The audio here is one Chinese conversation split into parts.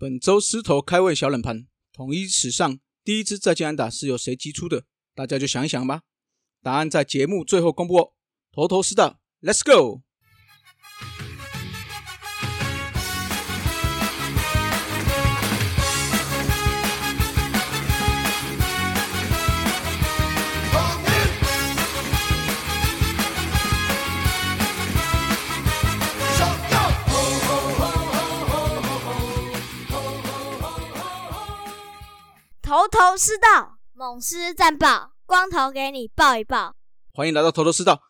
本周狮头开胃小冷盘，统一史上第一支再见安打是由谁击出的？大家就想一想吧。答案在节目最后公布哦。头头是道，Let's go！头头是道，猛狮战报，光头给你报一报。欢迎来到头头是道。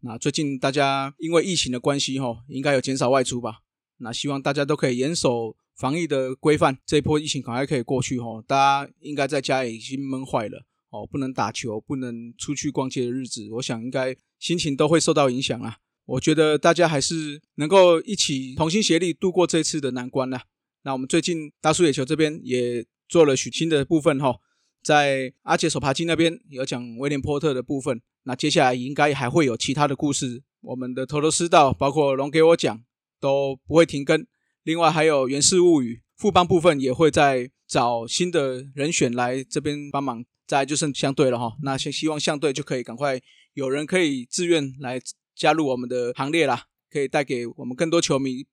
那最近大家因为疫情的关系，哈，应该有减少外出吧？那希望大家都可以严守防疫的规范，这一波疫情赶快可以过去，哈。大家应该在家已经闷坏了，哦，不能打球，不能出去逛街的日子，我想应该心情都会受到影响啊。我觉得大家还是能够一起同心协力度过这次的难关啊。那我们最近大叔野球这边也。做了许新的部分哈，在阿杰手扒鸡那边有讲威廉波特的部分，那接下来应该还会有其他的故事。我们的头头师道，包括龙给我讲都不会停更。另外还有源氏物语副帮部分也会在找新的人选来这边帮忙。再就剩相对了哈，那希希望相对就可以赶快有人可以自愿来加入我们的行列啦，可以带给我们更多球迷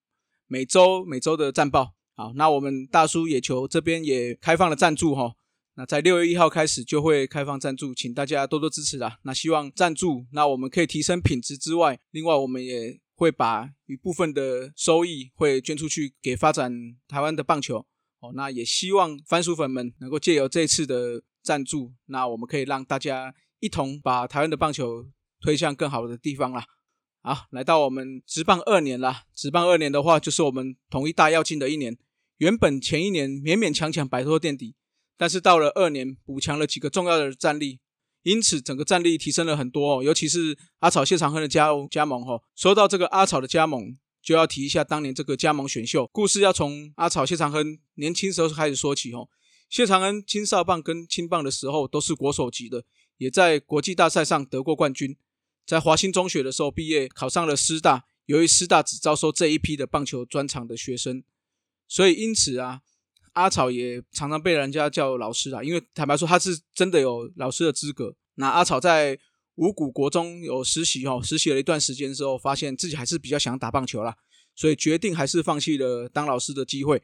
每周每周的战报。好，那我们大叔野球这边也开放了赞助哈，那在六月一号开始就会开放赞助，请大家多多支持啦。那希望赞助，那我们可以提升品质之外，另外我们也会把一部分的收益会捐出去给发展台湾的棒球。哦，那也希望番薯粉们能够借由这次的赞助，那我们可以让大家一同把台湾的棒球推向更好的地方啦。好，来到我们职棒二年啦，职棒二年的话，就是我们统一大跃进的一年。原本前一年勉勉强强摆脱垫底，但是到了二年补强了几个重要的战力，因此整个战力提升了很多哦。尤其是阿草谢长亨的加加盟哈。说到这个阿草的加盟，就要提一下当年这个加盟选秀故事，要从阿草谢长亨年轻时候开始说起哦。谢长亨青少棒跟青棒的时候都是国手级的，也在国际大赛上得过冠军。在华兴中学的时候毕业，考上了师大，由于师大只招收这一批的棒球专长的学生。所以因此啊，阿草也常常被人家叫老师啊，因为坦白说他是真的有老师的资格。那阿草在五谷国中有实习哦，实习了一段时间之后，发现自己还是比较想打棒球啦，所以决定还是放弃了当老师的机会，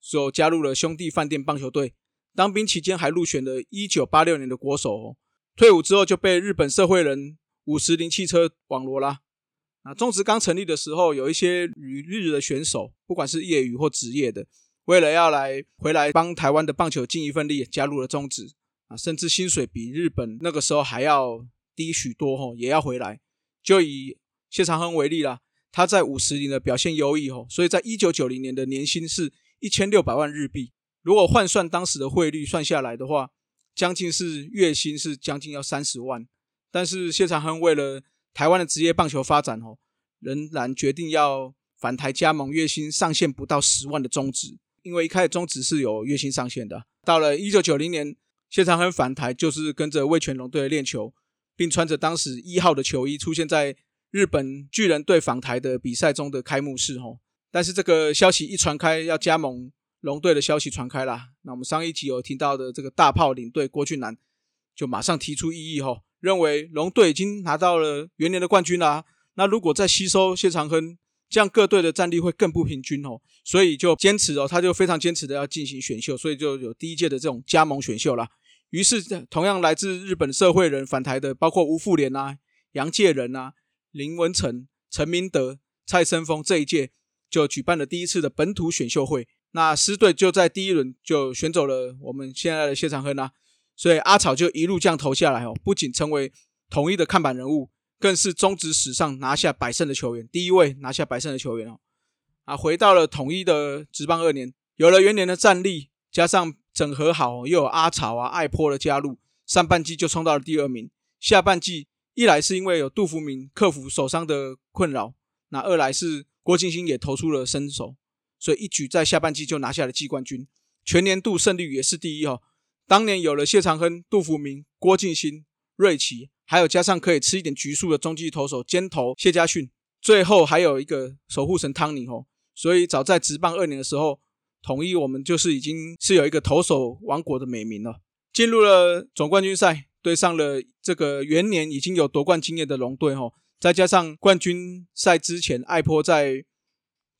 就加入了兄弟饭店棒球队。当兵期间还入选了一九八六年的国手哦，退伍之后就被日本社会人五十铃汽车网罗啦。啊，中职刚成立的时候，有一些旅日的选手，不管是业余或职业的，为了要来回来帮台湾的棒球尽一份力，加入了中职啊，甚至薪水比日本那个时候还要低许多吼，也要回来。就以谢长亨为例啦，他在五十年的表现优异吼，所以在一九九零年的年薪是一千六百万日币，如果换算当时的汇率算下来的话，将近是月薪是将近要三十万。但是谢长亨为了台湾的职业棒球发展哦，仍然决定要返台加盟，月薪上限不到十万的中职，因为一开始中职是有月薪上限的。到了一九九零年，谢长亨返台就是跟着魏全龙队练球，并穿着当时一号的球衣出现在日本巨人队访台的比赛中的开幕式哦。但是这个消息一传开，要加盟龙队的消息传开了，那我们上一集有听到的这个大炮领队郭俊南就马上提出异议吼。认为龙队已经拿到了元年的冠军啦，那如果再吸收谢长亨，这样各队的战力会更不平均哦，所以就坚持哦，他就非常坚持的要进行选秀，所以就有第一届的这种加盟选秀啦。于是，同样来自日本社会人返台的，包括吴富连啊、杨介仁啊、林文成、陈明德、蔡生峰这一届就举办了第一次的本土选秀会。那狮队就在第一轮就选走了我们现在的谢长亨啊。所以阿草就一路这样投下来哦，不仅成为统一的看板人物，更是中职史上拿下百胜的球员，第一位拿下百胜的球员哦。啊，回到了统一的职棒二年，有了元年的战力，加上整合好，又有阿草啊、艾坡的加入，上半季就冲到了第二名。下半季一来是因为有杜福明克服手伤的困扰，那二来是郭晶晶也投出了身手，所以一举在下半季就拿下了季冠军，全年度胜率也是第一哦。当年有了谢长亨、杜福明、郭敬新、瑞奇，还有加上可以吃一点局数的中继投手尖头谢家训，最后还有一个守护神汤尼吼。所以早在职棒二年的时候，统一我们就是已经是有一个投手王国的美名了。进入了总冠军赛，对上了这个元年已经有夺冠经验的龙队哈，再加上冠军赛之前艾波在。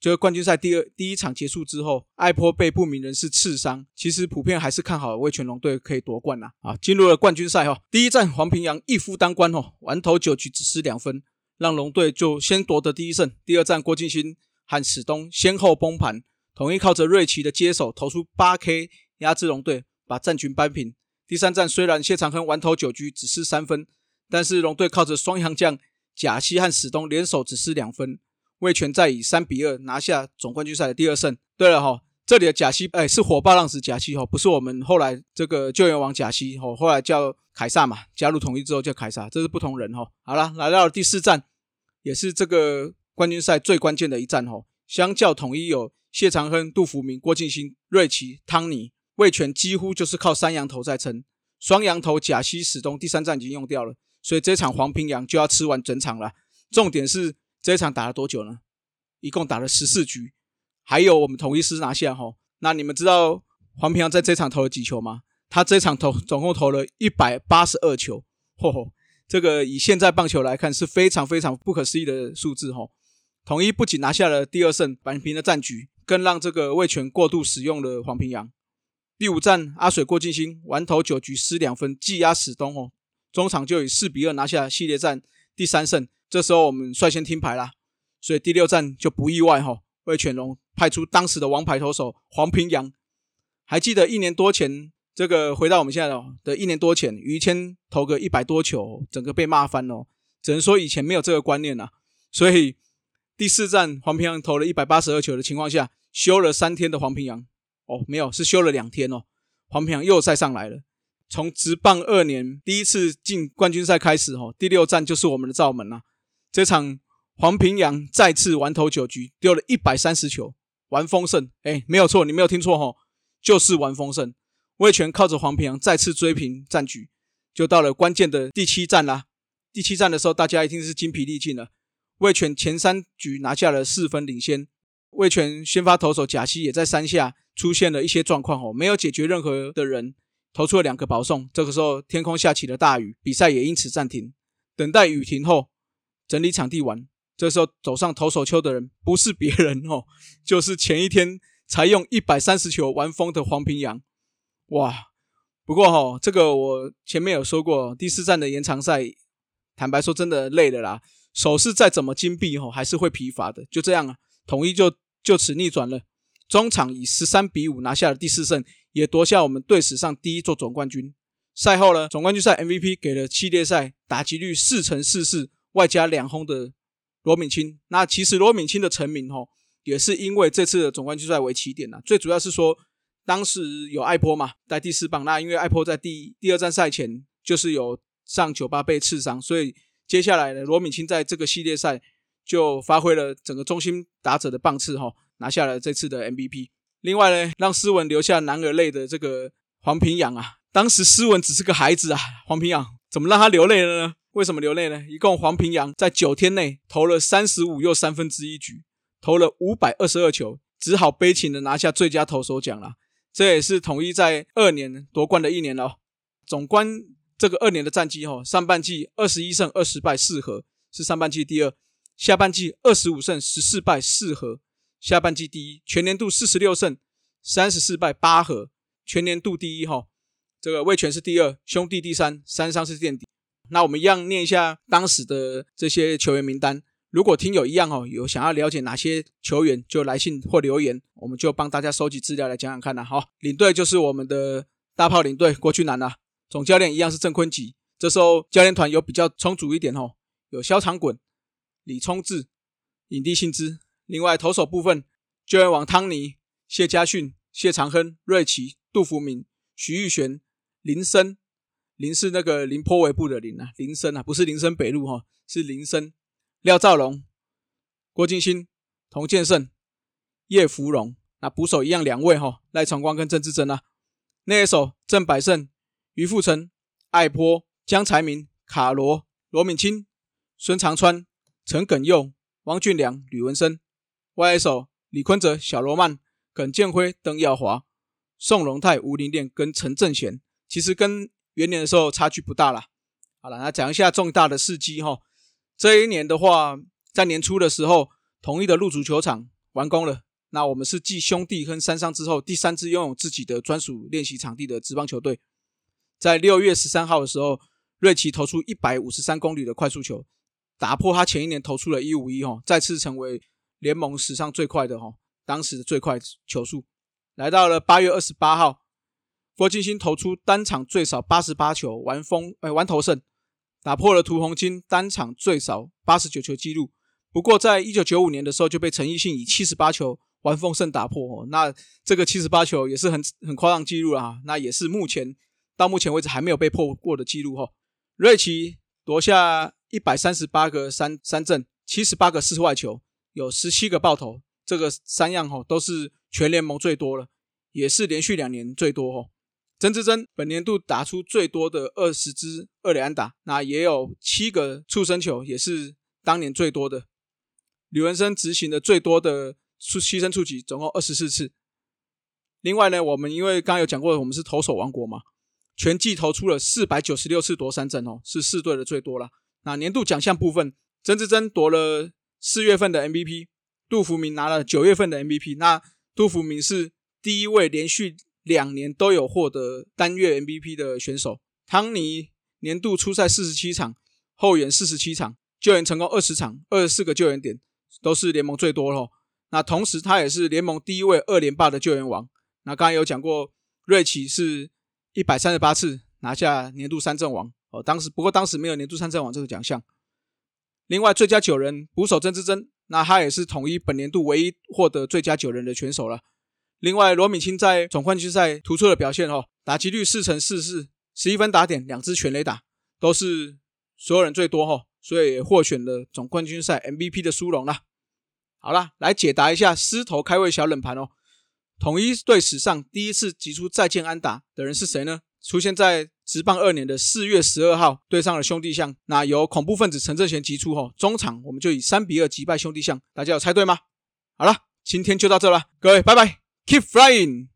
就是冠军赛第二第一场结束之后，艾坡被不明人士刺伤。其实普遍还是看好魏全龙队可以夺冠呐。啊，进入了冠军赛哈，第一站黄平阳一夫当关哦，完投九局只失两分，让龙队就先夺得第一胜。第二站郭敬新和史东先后崩盘，统一靠着瑞奇的接手投出八 K 压制龙队，把战局扳平。第三站虽然谢长亨完投九局只失三分，但是龙队靠着双阳将贾西和史东联手只失两分。魏权再以三比二拿下总冠军赛的第二胜。对了哈，这里的贾西哎是火爆浪子贾西哈，不是我们后来这个救援王贾西哈，后来叫凯撒嘛，加入统一之后叫凯撒，这是不同人哈。好了，来到了第四站，也是这个冠军赛最关键的一战哈。相较统一有谢长亨、杜福明、郭敬新、瑞奇、汤尼，魏权几乎就是靠三羊头在撑，双羊头贾西始终第三站已经用掉了，所以这场黄平阳就要吃完整场了。重点是。这一场打了多久呢？一共打了十四局，还有我们统一师拿下哈。那你们知道黄平阳在这场投了几球吗？他这场投总共投了一百八十二球，嚯嚯，这个以现在棒球来看是非常非常不可思议的数字哈。统一不仅拿下了第二胜，扳平了战局，更让这个魏权过度使用了黄平阳。第五战阿水郭敬兴完投九局失两分，技压史东哦，中场就以四比二拿下系列战第三胜。这时候我们率先听牌啦，所以第六战就不意外哈。魏全龙派出当时的王牌投手黄平阳，还记得一年多前，这个回到我们现在的的一年多前，于谦投个一百多球，整个被骂翻了。只能说以前没有这个观念呐。所以第四战黄平阳投了一百八十二球的情况下，休了三天的黄平阳，哦，没有，是休了两天哦。黄平阳又再上来了。从职棒二年第一次进冠军赛开始，哦，第六战就是我们的罩门了。这场黄平阳再次完投九局，丢了一百三十球，完丰盛。哎，没有错，你没有听错哈，就是完丰盛。魏权靠着黄平阳再次追平战局，就到了关键的第七战啦。第七战的时候，大家一定是精疲力尽了。魏权前三局拿下了四分领先，魏权先发投手贾西也在三下出现了一些状况哦，没有解决任何的人，投出了两个保送。这个时候天空下起了大雨，比赛也因此暂停。等待雨停后。整理场地完，这时候走上投手丘的人不是别人哦，就是前一天才用一百三十球完封的黄平阳。哇！不过哈，这个我前面有说过，第四站的延长赛，坦白说真的累了啦。手势再怎么精辟哈，还是会疲乏的。就这样啊，统一就就此逆转了，中场以十三比五拿下了第四胜，也夺下我们队史上第一座总冠军。赛后呢，总冠军赛 MVP 给了系列赛打击率四乘四四。外加两轰的罗敏清，那其实罗敏清的成名吼，也是因为这次的总冠军赛为起点呐。最主要是说，当时有艾波嘛，在第四棒，那因为艾波在第第二站赛前就是有上酒吧被刺伤，所以接下来呢，罗敏清在这个系列赛就发挥了整个中心打者的棒次哈，拿下了这次的 MVP。另外呢，让斯文留下男儿泪的这个黄平阳啊，当时斯文只是个孩子啊，黄平阳怎么让他流泪了呢？为什么流泪呢？一共黄平阳在九天内投了三十五又三分之一局，投了五百二十二球，只好悲情的拿下最佳投手奖了。这也是统一在二年夺冠的一年了。总观这个二年的战绩哈，上半季二十一胜二十败四和，是上半季第二；下半季二十五胜十四败四和，下半季第一。全年度四十六胜三十四败八和，全年度第一哈。这个魏权是第二，兄弟第三，三商是垫底。那我们一样念一下当时的这些球员名单。如果听友一样哦，有想要了解哪些球员，就来信或留言，我们就帮大家收集资料来讲讲看啦。好，领队就是我们的大炮领队郭俊南啦。总教练一样是郑坤吉。这时候教练团有比较充足一点哦，有肖长滚、李聪志、影帝信之。另外投手部分，救援王汤尼、谢家训、谢长亨、瑞奇、杜福明、徐玉璇、林森。林是那个林坡尾部的林啊，林森啊，不是林森北路哈，是林森。廖兆龙、郭金新、童建胜、叶芙蓉，那捕手一样两位哈，赖崇光跟郑志珍啊。那一手郑百胜、于富成、艾波、江才明、卡罗、罗敏清、孙长川、陈耿佑、王俊良、吕文生。外手李坤哲、小罗曼、耿建辉、邓耀华、宋荣泰、吴林练跟陈正贤，其实跟元年的时候差距不大啦。好了，那讲一下重大的事迹哈。这一年的话，在年初的时候，统一的入足球场完工了。那我们是继兄弟跟三商之后，第三支拥有自己的专属练习场地的职棒球队。在六月十三号的时候，瑞奇投出一百五十三公里的快速球，打破他前一年投出了一五一哈，再次成为联盟史上最快的哈，当时的最快球速。来到了八月二十八号，郭金星投出单场最少八十八球完封，哎，完投胜，打破了涂红金单场最少八十九球纪录。不过在一九九五年的时候，就被陈奕迅以七十八球。完封胜打破哦，那这个七十八球也是很很夸张记录了哈，那也是目前到目前为止还没有被破过的记录哈。瑞奇夺下一百三十八个三三振，七十八个四外球，有十七个爆头，这个三样吼都是全联盟最多了，也是连续两年最多哈。曾志珍本年度打出最多的二十支二垒安打，那也有七个触身球，也是当年最多的。吕文生执行的最多的。出牺牲触及总共二十四次。另外呢，我们因为刚刚有讲过，我们是投手王国嘛，全季投出了四百九十六次夺三振哦，是四队的最多了。那年度奖项部分，曾志珍夺了四月份的 MVP，杜福明拿了九月份的 MVP。那杜福明是第一位连续两年都有获得单月 MVP 的选手。汤尼年度出赛四十七场，后援四十七场，救援成功二十场，二十四个救援点，都是联盟最多喽。那同时，他也是联盟第一位二连霸的救援王。那刚才有讲过，瑞奇是一百三十八次拿下年度三振王哦。当时不过当时没有年度三振王这个奖项。另外，最佳九人捕手曾之珍，那他也是统一本年度唯一获得最佳九人的选手了。另外，罗敏清在总冠军赛突出的表现哦，打击率四成四四，十一分打点，两支全垒打，都是所有人最多哈，所以也获选了总冠军赛 MVP 的殊荣了。好了，来解答一下狮头开胃小冷盘哦。统一队史上第一次击出再见安打的人是谁呢？出现在职棒二年的四月十二号，对上了兄弟象，那由恐怖分子陈正贤击出后，中场我们就以三比二击败兄弟象，大家有猜对吗？好了，今天就到这了，各位拜拜，Keep flying。